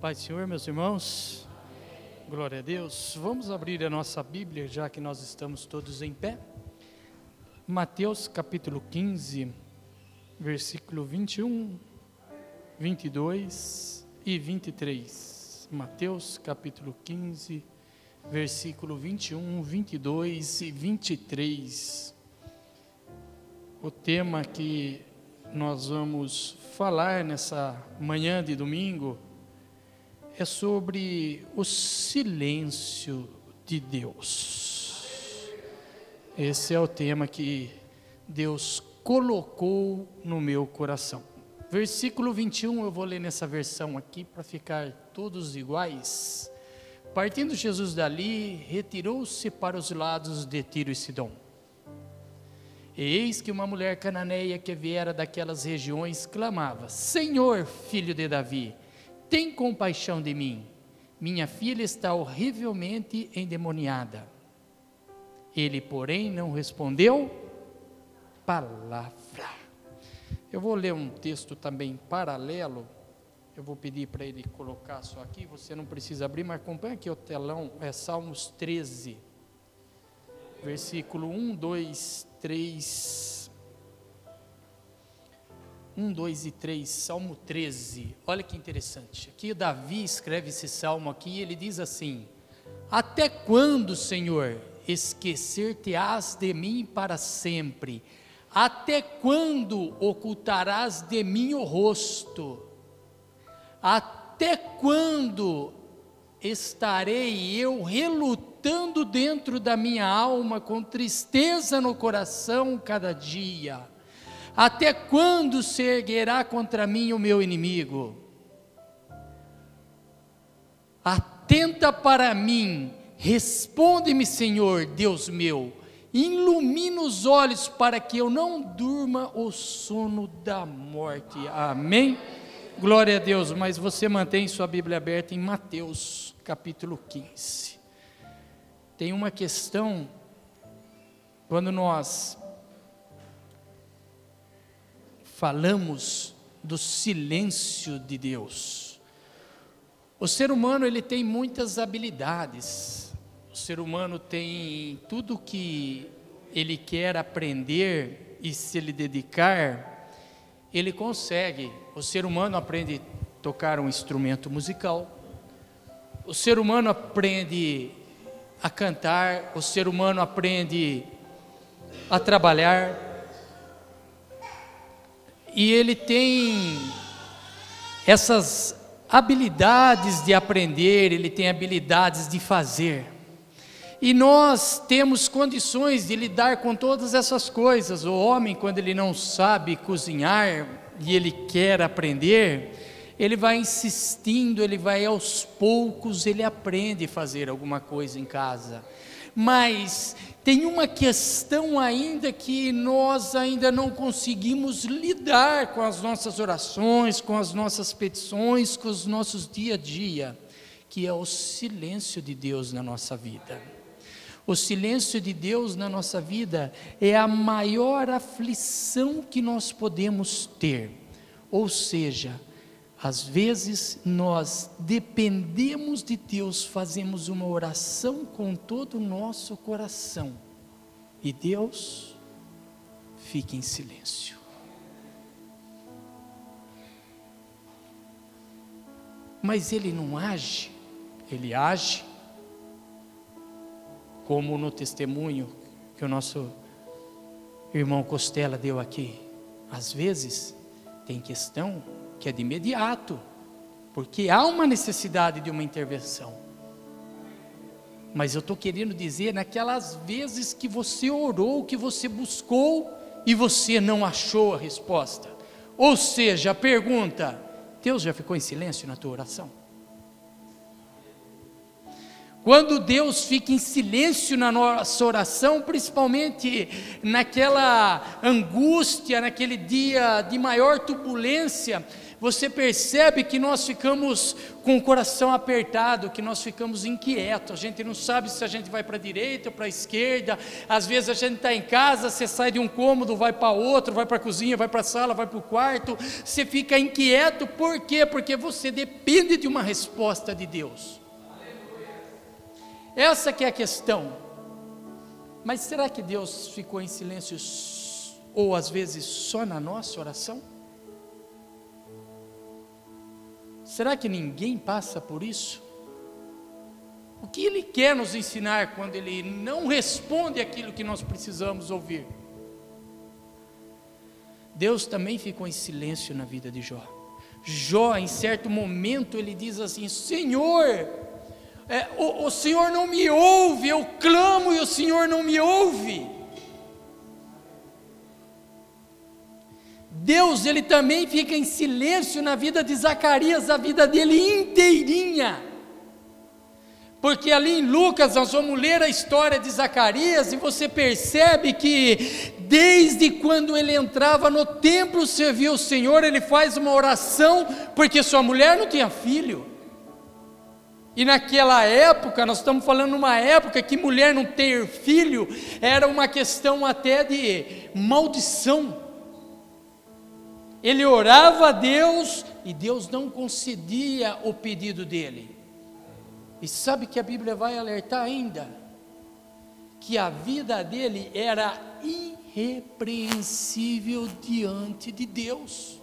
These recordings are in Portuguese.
Pai Senhor, meus irmãos, glória a Deus. Vamos abrir a nossa Bíblia, já que nós estamos todos em pé. Mateus capítulo 15, versículo 21, 22 e 23. Mateus capítulo 15, versículo 21, 22 e 23. O tema que nós vamos falar nessa manhã de domingo é sobre o silêncio de Deus. Esse é o tema que Deus colocou no meu coração. Versículo 21, eu vou ler nessa versão aqui para ficar todos iguais. Partindo Jesus dali, retirou-se para os lados de Tiro e Sidom. Eis que uma mulher cananeia que viera daquelas regiões clamava: Senhor, filho de Davi, tem compaixão de mim. Minha filha está horrivelmente endemoniada. Ele, porém, não respondeu palavra. Eu vou ler um texto também paralelo. Eu vou pedir para ele colocar só aqui. Você não precisa abrir, mas acompanha aqui o telão. É Salmos 13, versículo 1, 2, 3. 1, 2 e 3, Salmo 13. Olha que interessante. Aqui Davi escreve esse salmo aqui e ele diz assim: Até quando, Senhor, esquecer-te-ás de mim para sempre? Até quando ocultarás de mim o rosto? Até quando estarei eu relutando dentro da minha alma, com tristeza no coração cada dia? Até quando se erguerá contra mim o meu inimigo? Atenta para mim, responde-me, Senhor, Deus meu, ilumina os olhos para que eu não durma o sono da morte. Amém? Glória a Deus, mas você mantém sua Bíblia aberta em Mateus, capítulo 15. Tem uma questão, quando nós falamos do silêncio de Deus. O ser humano ele tem muitas habilidades. O ser humano tem tudo que ele quer aprender e se ele dedicar, ele consegue. O ser humano aprende a tocar um instrumento musical. O ser humano aprende a cantar, o ser humano aprende a trabalhar, e ele tem essas habilidades de aprender, ele tem habilidades de fazer. E nós temos condições de lidar com todas essas coisas. O homem, quando ele não sabe cozinhar e ele quer aprender, ele vai insistindo, ele vai aos poucos, ele aprende a fazer alguma coisa em casa. Mas tem uma questão ainda que nós ainda não conseguimos lidar com as nossas orações, com as nossas petições, com os nossos dia a dia, que é o silêncio de Deus na nossa vida. O silêncio de Deus na nossa vida é a maior aflição que nós podemos ter. Ou seja, às vezes nós dependemos de Deus, fazemos uma oração com todo o nosso coração e Deus fica em silêncio. Mas Ele não age, Ele age como no testemunho que o nosso irmão Costela deu aqui. Às vezes tem questão que é de imediato, porque há uma necessidade de uma intervenção. Mas eu estou querendo dizer naquelas vezes que você orou, que você buscou e você não achou a resposta. Ou seja, a pergunta: Deus já ficou em silêncio na tua oração? Quando Deus fica em silêncio na nossa oração, principalmente naquela angústia, naquele dia de maior turbulência, você percebe que nós ficamos com o coração apertado, que nós ficamos inquietos, a gente não sabe se a gente vai para a direita ou para a esquerda, às vezes a gente está em casa, você sai de um cômodo, vai para outro, vai para a cozinha, vai para a sala, vai para o quarto, você fica inquieto, por quê? Porque você depende de uma resposta de Deus. Essa que é a questão. Mas será que Deus ficou em silêncio ou às vezes só na nossa oração? Será que ninguém passa por isso? O que ele quer nos ensinar quando ele não responde aquilo que nós precisamos ouvir? Deus também ficou em silêncio na vida de Jó. Jó, em certo momento, ele diz assim: Senhor, é, o, o Senhor não me ouve, eu clamo e o Senhor não me ouve. Deus, ele também fica em silêncio na vida de Zacarias, a vida dele inteirinha. Porque ali em Lucas nós vamos ler a história de Zacarias e você percebe que desde quando ele entrava no templo servir o Senhor, ele faz uma oração porque sua mulher não tinha filho. E naquela época, nós estamos falando numa época que mulher não ter filho era uma questão até de maldição. Ele orava a Deus e Deus não concedia o pedido dele. E sabe que a Bíblia vai alertar ainda? Que a vida dele era irrepreensível diante de Deus.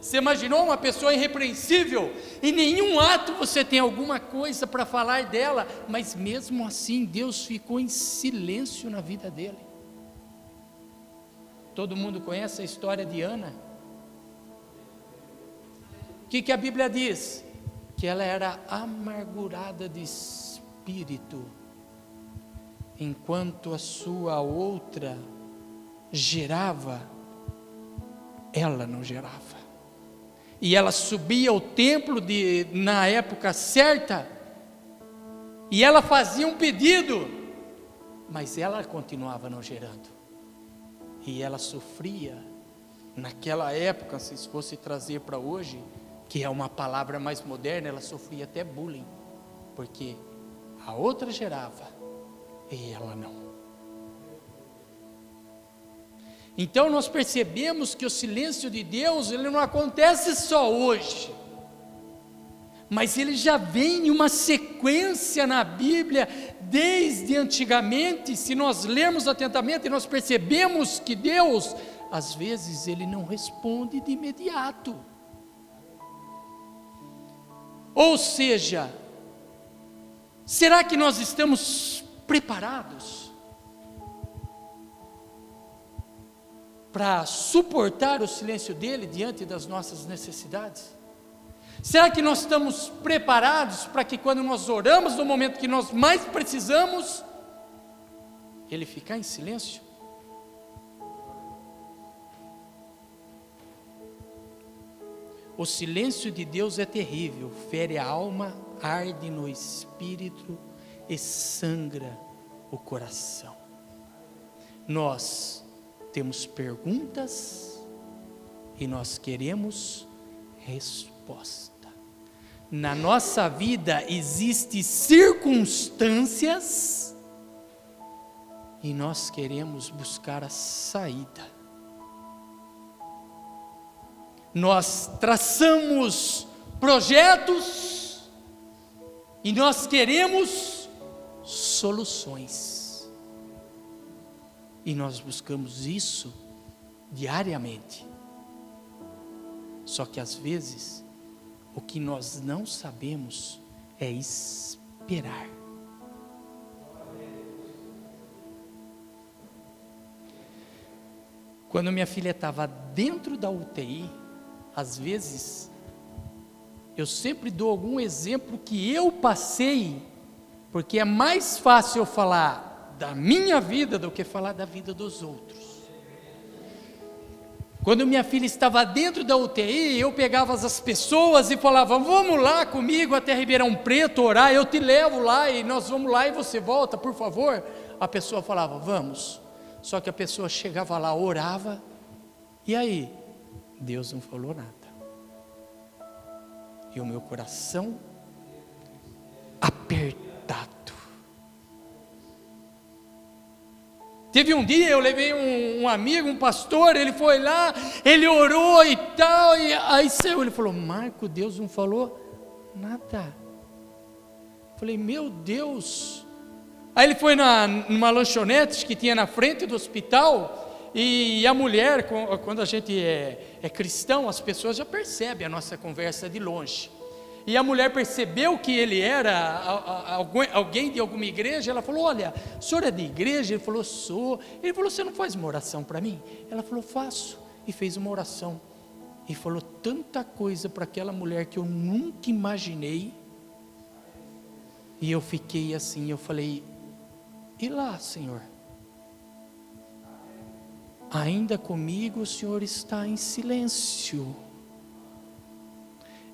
Você imaginou uma pessoa irrepreensível? Em nenhum ato você tem alguma coisa para falar dela, mas mesmo assim Deus ficou em silêncio na vida dele. Todo mundo conhece a história de Ana? O que, que a Bíblia diz? Que ela era amargurada de espírito, enquanto a sua outra gerava, ela não gerava. E ela subia ao templo de, na época certa, e ela fazia um pedido, mas ela continuava não gerando. E ela sofria, naquela época, se fosse trazer para hoje, que é uma palavra mais moderna, ela sofria até bullying, porque a outra gerava e ela não. Então nós percebemos que o silêncio de Deus, ele não acontece só hoje. Mas ele já vem em uma sequência na Bíblia desde antigamente, se nós lermos atentamente, nós percebemos que Deus, às vezes ele não responde de imediato. Ou seja, será que nós estamos preparados para suportar o silêncio dele diante das nossas necessidades? Será que nós estamos preparados para que quando nós oramos no momento que nós mais precisamos, ele ficar em silêncio? O silêncio de Deus é terrível, fere a alma, arde no espírito e sangra o coração. Nós temos perguntas e nós queremos resposta. Na nossa vida existem circunstâncias e nós queremos buscar a saída nós traçamos projetos e nós queremos soluções. E nós buscamos isso diariamente. Só que às vezes, o que nós não sabemos é esperar. Quando minha filha estava dentro da UTI, às vezes, eu sempre dou algum exemplo que eu passei, porque é mais fácil eu falar da minha vida do que falar da vida dos outros. Quando minha filha estava dentro da UTI, eu pegava as pessoas e falava: Vamos lá comigo até Ribeirão Preto orar, eu te levo lá e nós vamos lá e você volta, por favor. A pessoa falava: Vamos. Só que a pessoa chegava lá, orava, e aí? Deus não falou nada. e o meu coração apertado. Teve um dia, eu levei um, um, amigo, um pastor, ele foi lá, ele orou e tal, e aí saiu, ele falou, Marco, Deus não falou nada. Falei, meu Deus. Aí ele foi na, numa lanchonete que tinha na frente do hospital, e a mulher, quando a gente é, é cristão, as pessoas já percebem a nossa conversa de longe. E a mulher percebeu que ele era alguém de alguma igreja. Ela falou: Olha, o senhor é de igreja? Ele falou: Sou. Ele falou: Você não faz uma oração para mim? Ela falou: Faço. E fez uma oração. E falou tanta coisa para aquela mulher que eu nunca imaginei. E eu fiquei assim. Eu falei: E lá, Senhor? Ainda comigo o Senhor está em silêncio.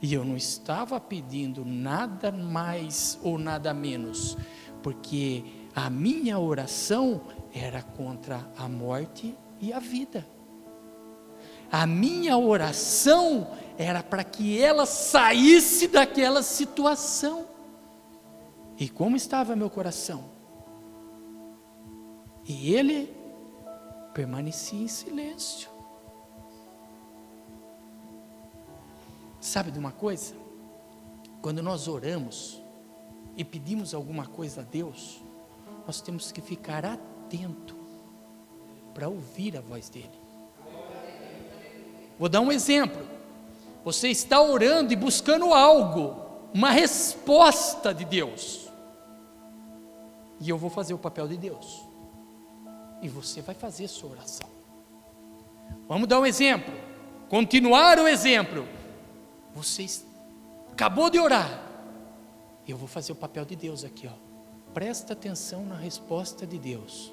E eu não estava pedindo nada mais ou nada menos, porque a minha oração era contra a morte e a vida. A minha oração era para que ela saísse daquela situação. E como estava meu coração? E ele permanecia em silêncio. Sabe de uma coisa? Quando nós oramos e pedimos alguma coisa a Deus, nós temos que ficar atento para ouvir a voz dele. Vou dar um exemplo. Você está orando e buscando algo, uma resposta de Deus. E eu vou fazer o papel de Deus. E você vai fazer sua oração. Vamos dar um exemplo. Continuar o exemplo. Você acabou de orar. Eu vou fazer o papel de Deus aqui, ó. Presta atenção na resposta de Deus.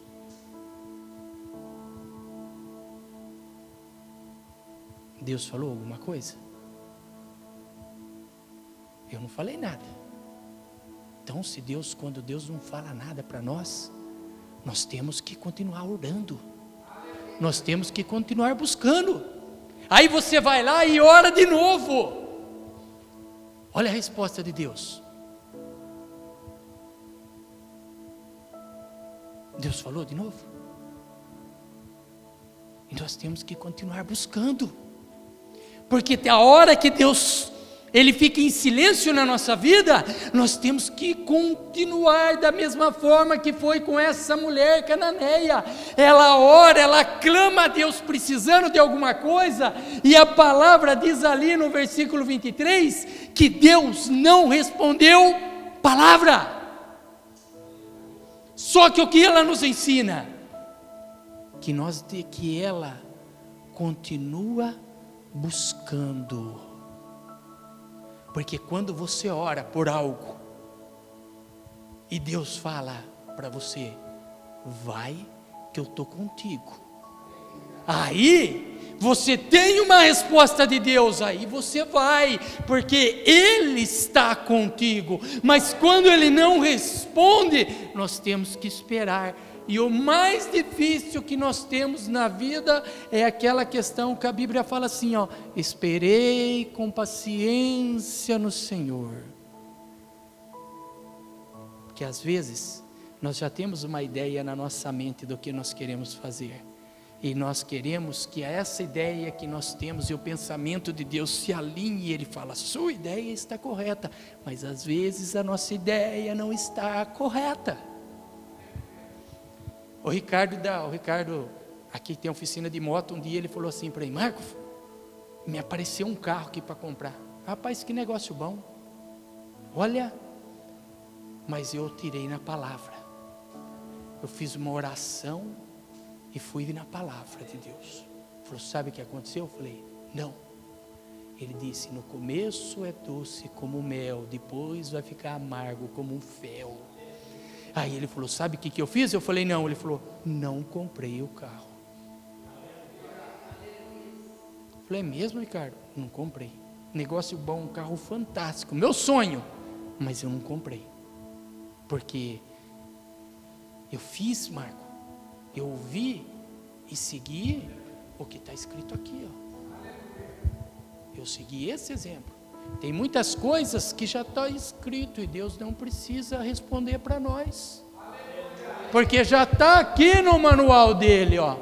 Deus falou alguma coisa? Eu não falei nada. Então, se Deus, quando Deus não fala nada para nós, nós temos que continuar orando. Nós temos que continuar buscando. Aí você vai lá e ora de novo. Olha a resposta de Deus. Deus falou de novo. E nós temos que continuar buscando. Porque a hora que Deus ele fica em silêncio na nossa vida, nós temos que continuar da mesma forma que foi com essa mulher cananeia. Ela ora, ela clama a Deus precisando de alguma coisa, e a palavra diz ali no versículo 23 que Deus não respondeu palavra. Só que o que ela nos ensina? Que nós que ela continua buscando porque quando você ora por algo e Deus fala para você, vai que eu estou contigo. Aí você tem uma resposta de Deus, aí você vai, porque Ele está contigo. Mas quando Ele não responde, nós temos que esperar e o mais difícil que nós temos na vida é aquela questão que a Bíblia fala assim, ó, esperei com paciência no Senhor. Porque às vezes nós já temos uma ideia na nossa mente do que nós queremos fazer. E nós queremos que essa ideia que nós temos e o pensamento de Deus se alinhe, Ele fala, sua ideia está correta, mas às vezes a nossa ideia não está correta. O Ricardo, da, o Ricardo, aqui tem oficina de moto, um dia ele falou assim para mim, Marco, me apareceu um carro aqui para comprar. Rapaz, que negócio bom. Olha, mas eu tirei na palavra. Eu fiz uma oração e fui na palavra de Deus. Ele falou, sabe o que aconteceu? Eu falei, não. Ele disse: No começo é doce como mel, depois vai ficar amargo como um fel. Aí ele falou: Sabe o que, que eu fiz? Eu falei: Não. Ele falou: Não comprei o carro. Eu falei: É mesmo, Ricardo? Não comprei. Negócio bom, um carro fantástico. Meu sonho. Mas eu não comprei. Porque eu fiz, Marco. Eu ouvi e segui o que está escrito aqui. Ó. Eu segui esse exemplo. Tem muitas coisas que já está escrito e Deus não precisa responder para nós. Porque já está aqui no manual dele, ó.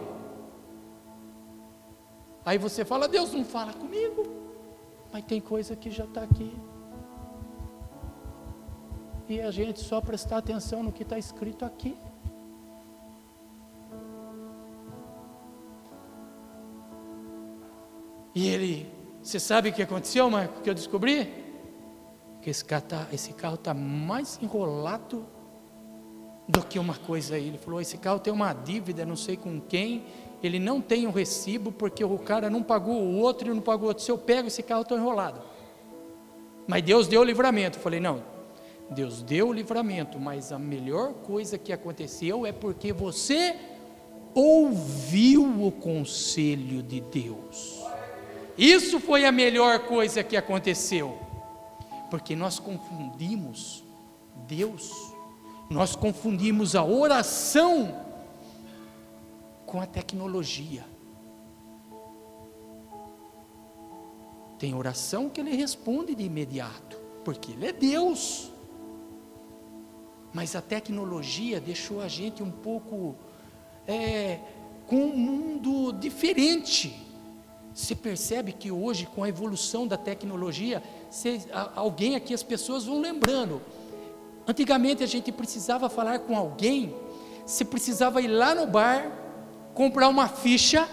Aí você fala, Deus não fala comigo, mas tem coisa que já está aqui. E a gente só prestar atenção no que está escrito aqui. E ele, você sabe o que aconteceu, Marco, que eu descobri? Que esse carro está tá mais enrolado do que uma coisa aí. Ele falou: esse carro tem uma dívida, não sei com quem, ele não tem o um recibo porque o cara não pagou o outro e não pagou o outro. Se eu pego esse carro, estou enrolado. Mas Deus deu o livramento. Eu falei: não, Deus deu o livramento, mas a melhor coisa que aconteceu é porque você ouviu o conselho de Deus. Isso foi a melhor coisa que aconteceu, porque nós confundimos Deus, nós confundimos a oração com a tecnologia. Tem oração que ele responde de imediato, porque ele é Deus. Mas a tecnologia deixou a gente um pouco é, com um mundo diferente. Você percebe que hoje, com a evolução da tecnologia, alguém aqui, as pessoas vão lembrando. Antigamente a gente precisava falar com alguém, você precisava ir lá no bar, comprar uma ficha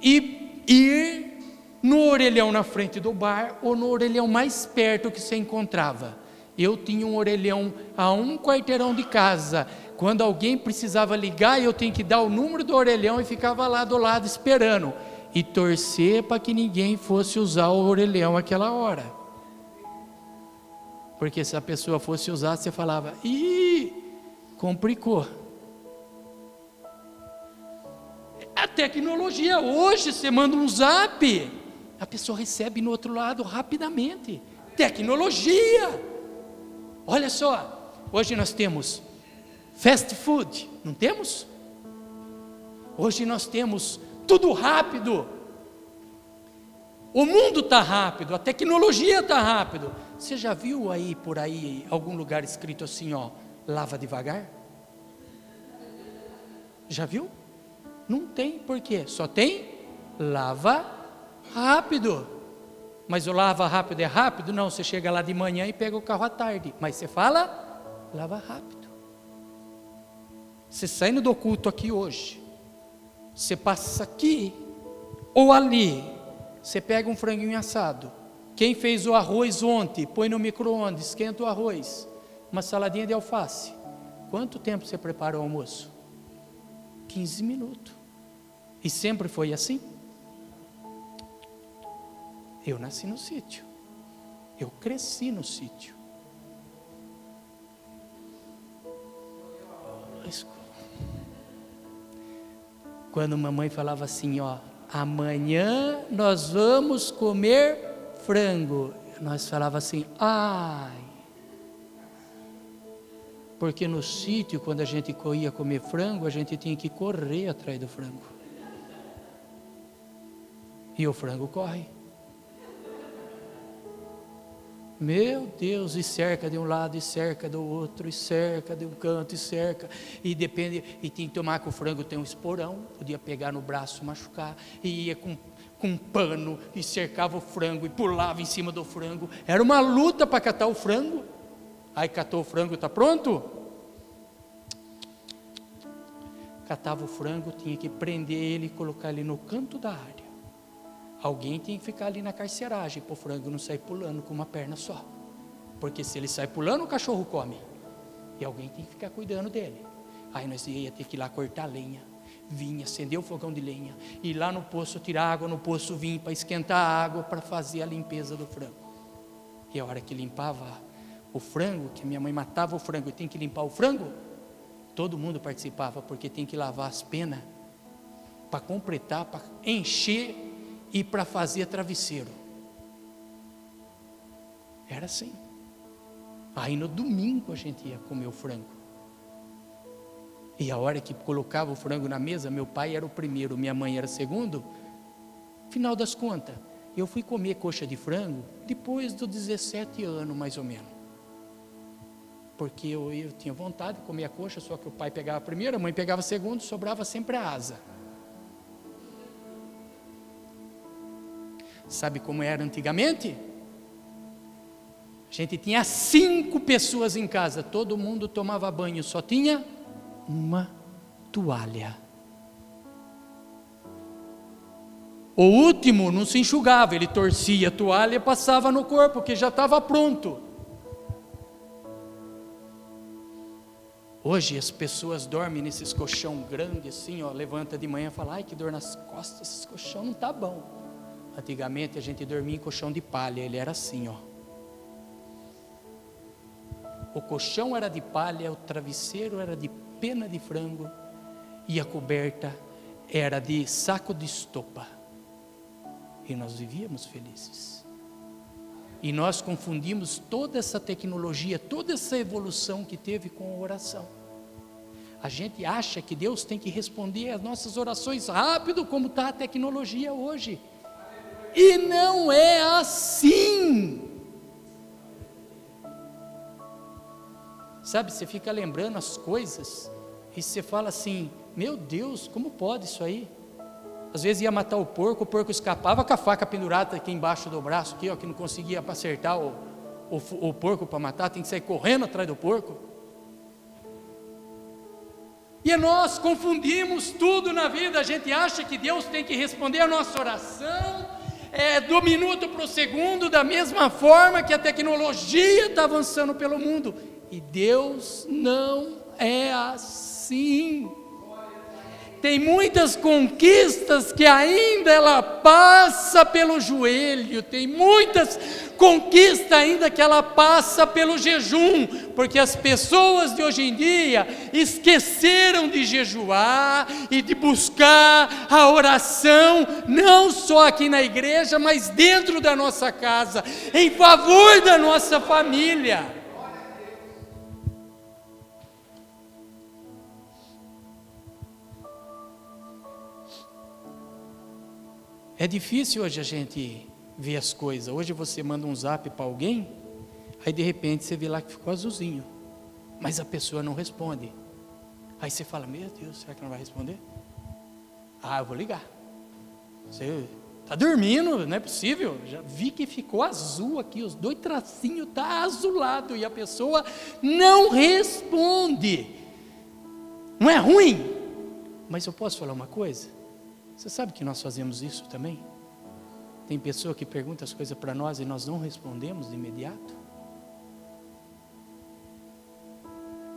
e ir no orelhão na frente do bar ou no orelhão mais perto que você encontrava. Eu tinha um orelhão a um quarteirão de casa. Quando alguém precisava ligar, eu tinha que dar o número do orelhão e ficava lá do lado esperando e torcer para que ninguém fosse usar o orelhão aquela hora. Porque se a pessoa fosse usar, você falava, ih, complicou. A tecnologia, hoje você manda um zap, a pessoa recebe no outro lado rapidamente. Tecnologia! Olha só, hoje nós temos fast food, não temos? Hoje nós temos tudo rápido. O mundo está rápido, a tecnologia está rápido. Você já viu aí por aí algum lugar escrito assim, ó, lava devagar? Já viu? Não tem, por quê? Só tem lava rápido. Mas o lava rápido é rápido? Não, você chega lá de manhã e pega o carro à tarde. Mas você fala, lava rápido. Você saindo do culto aqui hoje, você passa aqui ou ali, você pega um franguinho assado. Quem fez o arroz ontem, põe no micro-ondas, esquenta o arroz. Uma saladinha de alface. Quanto tempo você prepara o almoço? 15 minutos. E sempre foi assim? Eu nasci no sítio. Eu cresci no sítio. Quando mamãe falava assim, ó, amanhã nós vamos comer frango. Nós falava assim, ai. Porque no sítio, quando a gente ia comer frango, a gente tinha que correr atrás do frango. E o frango corre. Meu Deus, e cerca de um lado, e cerca do outro, e cerca de um canto, e cerca, e depende, e tem que tomar que o frango tem um esporão, podia pegar no braço, machucar, e ia com, com um pano, e cercava o frango, e pulava em cima do frango, era uma luta para catar o frango, aí catou o frango, está pronto? Catava o frango, tinha que prender ele e colocar ele no canto da área, Alguém tem que ficar ali na carceragem para o frango não sair pulando com uma perna só. Porque se ele sai pulando, o cachorro come. E alguém tem que ficar cuidando dele. Aí nós ia ter que ir lá cortar lenha. Vinha, acender o fogão de lenha. Ir lá no poço tirar água, no poço vir para esquentar a água para fazer a limpeza do frango. E a hora que limpava o frango, que minha mãe matava o frango e tem que limpar o frango, todo mundo participava, porque tem que lavar as penas para completar, para encher e para fazer travesseiro. Era assim. Aí no domingo a gente ia comer o frango. E a hora que colocava o frango na mesa, meu pai era o primeiro, minha mãe era o segundo. Final das contas, Eu fui comer coxa de frango depois dos 17 anos, mais ou menos. Porque eu, eu tinha vontade de comer a coxa, só que o pai pegava a primeira, a mãe pegava a segunda, sobrava sempre a asa. Sabe como era antigamente? A gente tinha cinco pessoas em casa, todo mundo tomava banho, só tinha uma toalha. O último não se enxugava, ele torcia a toalha e passava no corpo, que já estava pronto. Hoje as pessoas dormem nesses colchão grande assim, ó, levanta de manhã e fala, ai que dor nas costas, esse colchão não está bom. Antigamente a gente dormia em colchão de palha, ele era assim, ó. O colchão era de palha, o travesseiro era de pena de frango e a coberta era de saco de estopa e nós vivíamos felizes. E nós confundimos toda essa tecnologia, toda essa evolução que teve com a oração. A gente acha que Deus tem que responder às nossas orações rápido, como está a tecnologia hoje. E não é assim. Sabe, você fica lembrando as coisas e você fala assim: Meu Deus, como pode isso aí? Às vezes ia matar o porco, o porco escapava com a faca pendurada aqui embaixo do braço, aqui, ó, que não conseguia acertar o, o, o porco para matar, tem que sair correndo atrás do porco. E nós confundimos tudo na vida, a gente acha que Deus tem que responder a nossa oração, é, do minuto para o segundo, da mesma forma que a tecnologia está avançando pelo mundo. E Deus não é assim. Tem muitas conquistas que ainda ela passa pelo joelho, tem muitas conquistas ainda que ela passa pelo jejum, porque as pessoas de hoje em dia esqueceram de jejuar e de buscar a oração, não só aqui na igreja, mas dentro da nossa casa, em favor da nossa família. É difícil hoje a gente ver as coisas. Hoje você manda um zap para alguém, aí de repente você vê lá que ficou azulzinho, mas a pessoa não responde. Aí você fala: Meu Deus, será que não vai responder? Ah, eu vou ligar. Você está dormindo, não é possível. Já vi que ficou azul aqui, os dois tracinhos tá azulado e a pessoa não responde. Não é ruim, mas eu posso falar uma coisa? Você sabe que nós fazemos isso também? Tem pessoa que pergunta as coisas para nós e nós não respondemos de imediato.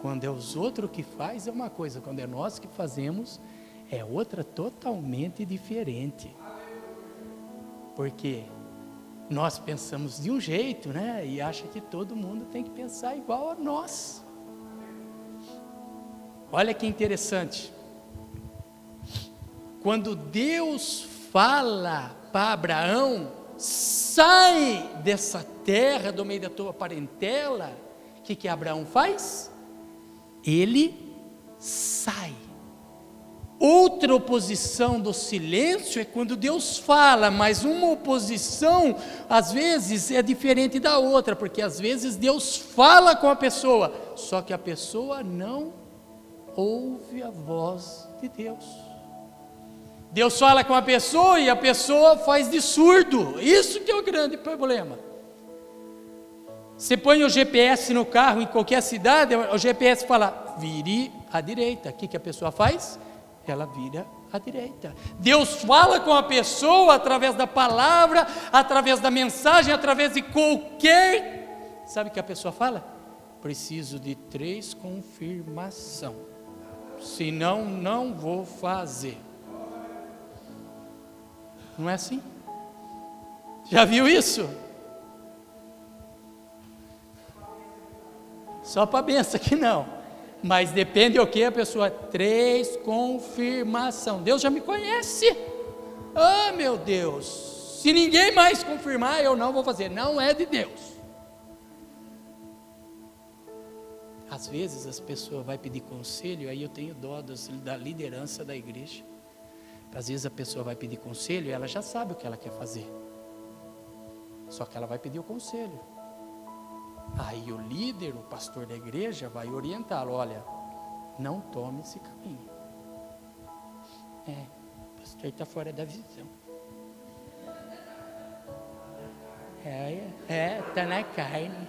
Quando é os outros que faz é uma coisa, quando é nós que fazemos é outra totalmente diferente. Porque nós pensamos de um jeito, né? E acha que todo mundo tem que pensar igual a nós. Olha que interessante. Quando Deus fala para Abraão, sai dessa terra, do meio da tua parentela, o que, que Abraão faz? Ele sai. Outra oposição do silêncio é quando Deus fala, mas uma oposição, às vezes, é diferente da outra, porque às vezes Deus fala com a pessoa, só que a pessoa não ouve a voz de Deus. Deus fala com a pessoa e a pessoa faz de surdo. Isso que é o grande problema. Você põe o GPS no carro em qualquer cidade, o GPS fala, vire à direita. O que, que a pessoa faz? Ela vira à direita. Deus fala com a pessoa através da palavra, através da mensagem, através de qualquer. Sabe o que a pessoa fala? Preciso de três confirmação. Senão, não vou fazer. Não é assim? Já viu isso? Só para a benção que não. Mas depende o que a pessoa. Três, confirmação. Deus já me conhece. Ah, oh, meu Deus. Se ninguém mais confirmar, eu não vou fazer. Não é de Deus. Às vezes as pessoas vão pedir conselho, aí eu tenho dó da liderança da igreja. Às vezes a pessoa vai pedir conselho e ela já sabe o que ela quer fazer. Só que ela vai pedir o conselho. Aí o líder, o pastor da igreja, vai orientá-lo: olha, não tome esse caminho. É, o pastor está fora da visão. É, é, está na carne.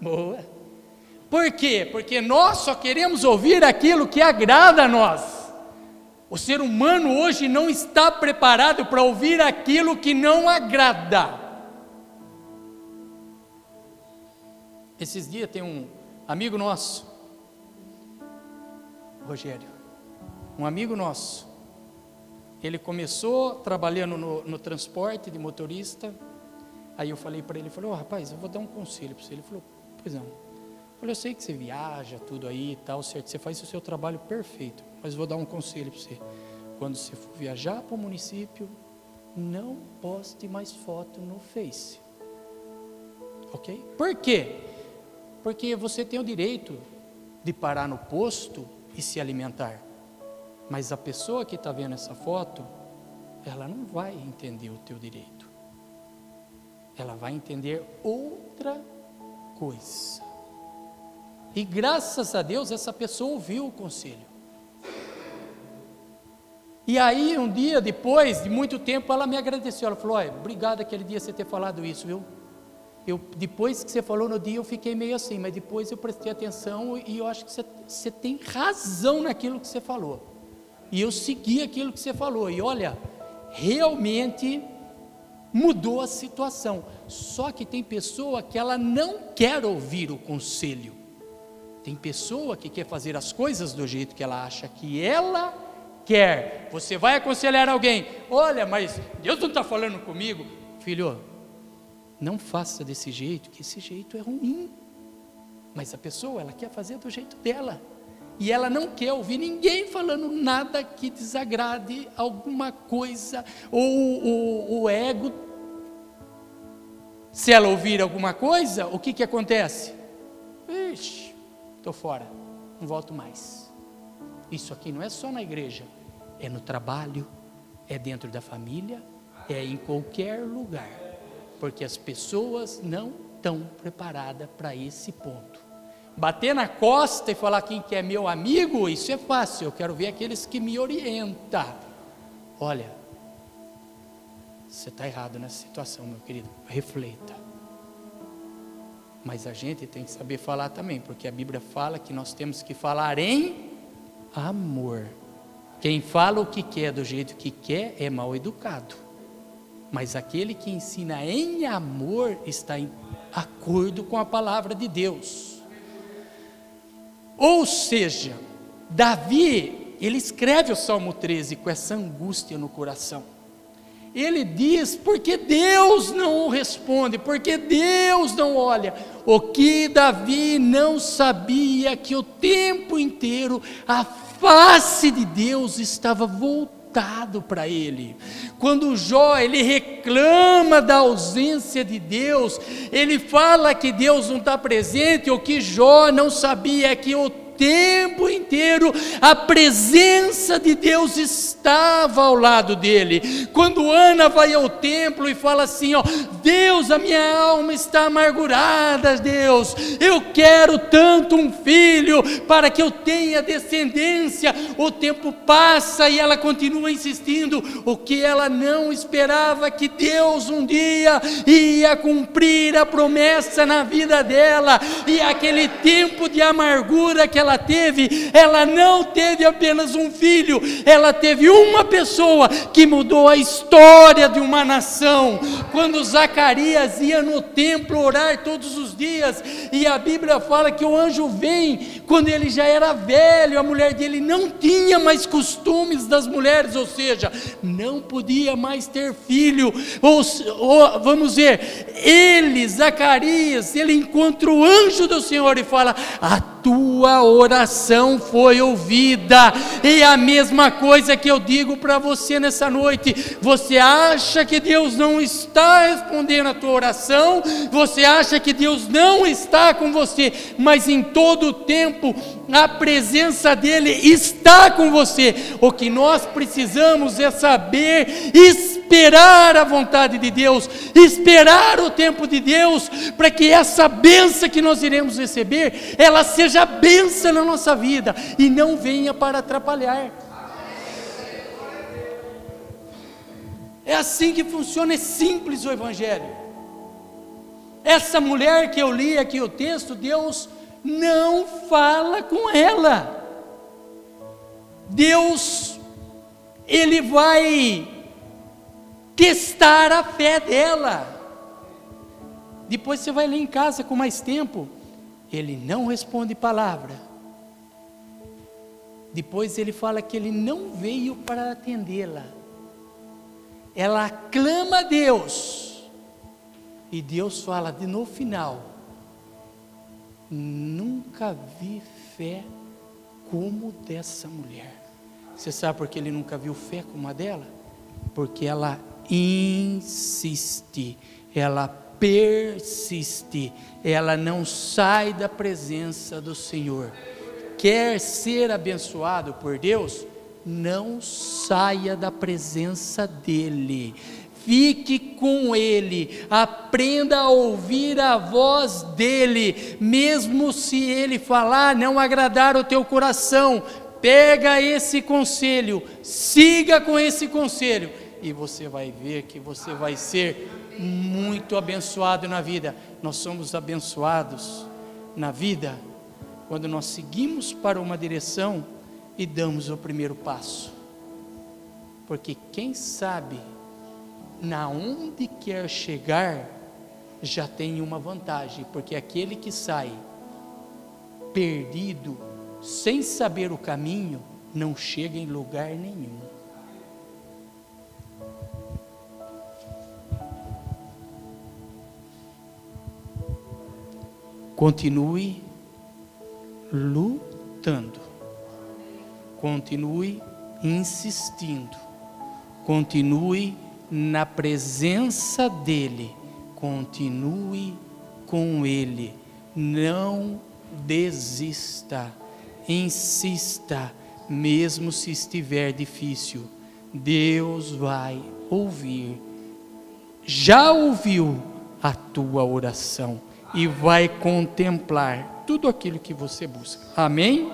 Boa. Por quê? Porque nós só queremos ouvir aquilo que agrada a nós. O ser humano hoje não está preparado para ouvir aquilo que não agrada. Esses dias tem um amigo nosso, Rogério, um amigo nosso. Ele começou trabalhando no, no transporte de motorista. Aí eu falei para ele, falei, oh, rapaz, eu vou dar um conselho para você. Ele falou, pois não. Falei, eu sei que você viaja, tudo aí e tal, certo? Você faz o seu trabalho perfeito, mas vou dar um conselho para você. Quando você for viajar para o município, não poste mais foto no Face. Ok? Por quê? Porque você tem o direito de parar no posto e se alimentar. Mas a pessoa que está vendo essa foto, ela não vai entender o teu direito. Ela vai entender outra coisa. E graças a Deus essa pessoa ouviu o conselho. E aí, um dia depois, de muito tempo, ela me agradeceu. Ela falou: Olha, obrigado aquele dia você ter falado isso, viu? Eu, depois que você falou no dia, eu fiquei meio assim, mas depois eu prestei atenção e eu acho que você, você tem razão naquilo que você falou. E eu segui aquilo que você falou. E olha, realmente mudou a situação. Só que tem pessoa que ela não quer ouvir o conselho. Tem pessoa que quer fazer as coisas do jeito que ela acha que ela quer. Você vai aconselhar alguém: olha, mas Deus não está falando comigo. Filho, não faça desse jeito, que esse jeito é ruim. Mas a pessoa, ela quer fazer do jeito dela. E ela não quer ouvir ninguém falando nada que desagrade alguma coisa, ou o ego. Se ela ouvir alguma coisa, o que, que acontece? Ixi, estou fora, não volto mais. Isso aqui não é só na igreja, é no trabalho, é dentro da família, é em qualquer lugar porque as pessoas não estão preparadas para esse ponto. Bater na costa e falar quem que é meu amigo, isso é fácil, eu quero ver aqueles que me orientam. Olha, você está errado nessa situação, meu querido, reflita. Mas a gente tem que saber falar também, porque a Bíblia fala que nós temos que falar em amor. Quem fala o que quer do jeito que quer é mal educado mas aquele que ensina em amor está em acordo com a palavra de Deus. Ou seja, Davi, ele escreve o Salmo 13 com essa angústia no coração. Ele diz: porque Deus não o responde, porque Deus não olha. O que Davi não sabia que o tempo inteiro a face de Deus estava voltado para ele. Quando Jó ele reclama da ausência de Deus, ele fala que Deus não está presente, o que Jó não sabia é que o tempo inteiro a presença de Deus estava ao lado dele. Quando Ana vai ao templo e fala assim: ó, Deus, a minha alma está amargurada, Deus, eu quero tanto um filho para que eu tenha descendência. O tempo passa e ela continua insistindo, o que ela não esperava que Deus um dia ia cumprir a promessa na vida dela, e aquele tempo de amargura que ela teve, ela não teve apenas um filho, ela teve uma pessoa que mudou a história de uma nação. Quando Zacarias ia no templo orar todos os dias, e a Bíblia fala que o anjo vem quando ele já era velho, a mulher dele não tinha mais costumes das mulheres, ou seja, não podia mais ter filho. Ou, ou vamos ver, ele, Zacarias, ele encontra o anjo do Senhor e fala: A tua oração foi ouvida. E a mesma coisa que eu digo para você nessa noite: você acha que Deus não está respondendo a tua oração, você acha que Deus não está com você, mas em todo o tempo a presença dEle está com você. O que nós precisamos é saber esperar esperar a vontade de Deus, esperar o tempo de Deus, para que essa benção que nós iremos receber, ela seja benção na nossa vida e não venha para atrapalhar. É assim que funciona, é simples o Evangelho. Essa mulher que eu li aqui o texto, Deus não fala com ela. Deus, Ele vai testar a fé dela. Depois você vai ler em casa com mais tempo. Ele não responde palavra. Depois ele fala que ele não veio para atendê-la. Ela clama a Deus. E Deus fala de no final: Nunca vi fé como dessa mulher. Você sabe por que ele nunca viu fé como a dela? Porque ela insiste, ela persiste, ela não sai da presença do Senhor. Quer ser abençoado por Deus? Não saia da presença dEle. Fique com Ele, aprenda a ouvir a voz dEle, mesmo se Ele falar não agradar o teu coração, pega esse conselho, siga com esse conselho, e você vai ver que você vai ser muito abençoado na vida. Nós somos abençoados na vida quando nós seguimos para uma direção e damos o primeiro passo. Porque quem sabe na onde quer chegar já tem uma vantagem, porque aquele que sai perdido, sem saber o caminho, não chega em lugar nenhum. Continue lutando, continue insistindo, continue na presença dEle, continue com Ele, não desista, insista, mesmo se estiver difícil, Deus vai ouvir, já ouviu a tua oração e vai contemplar tudo aquilo que você busca. Amém?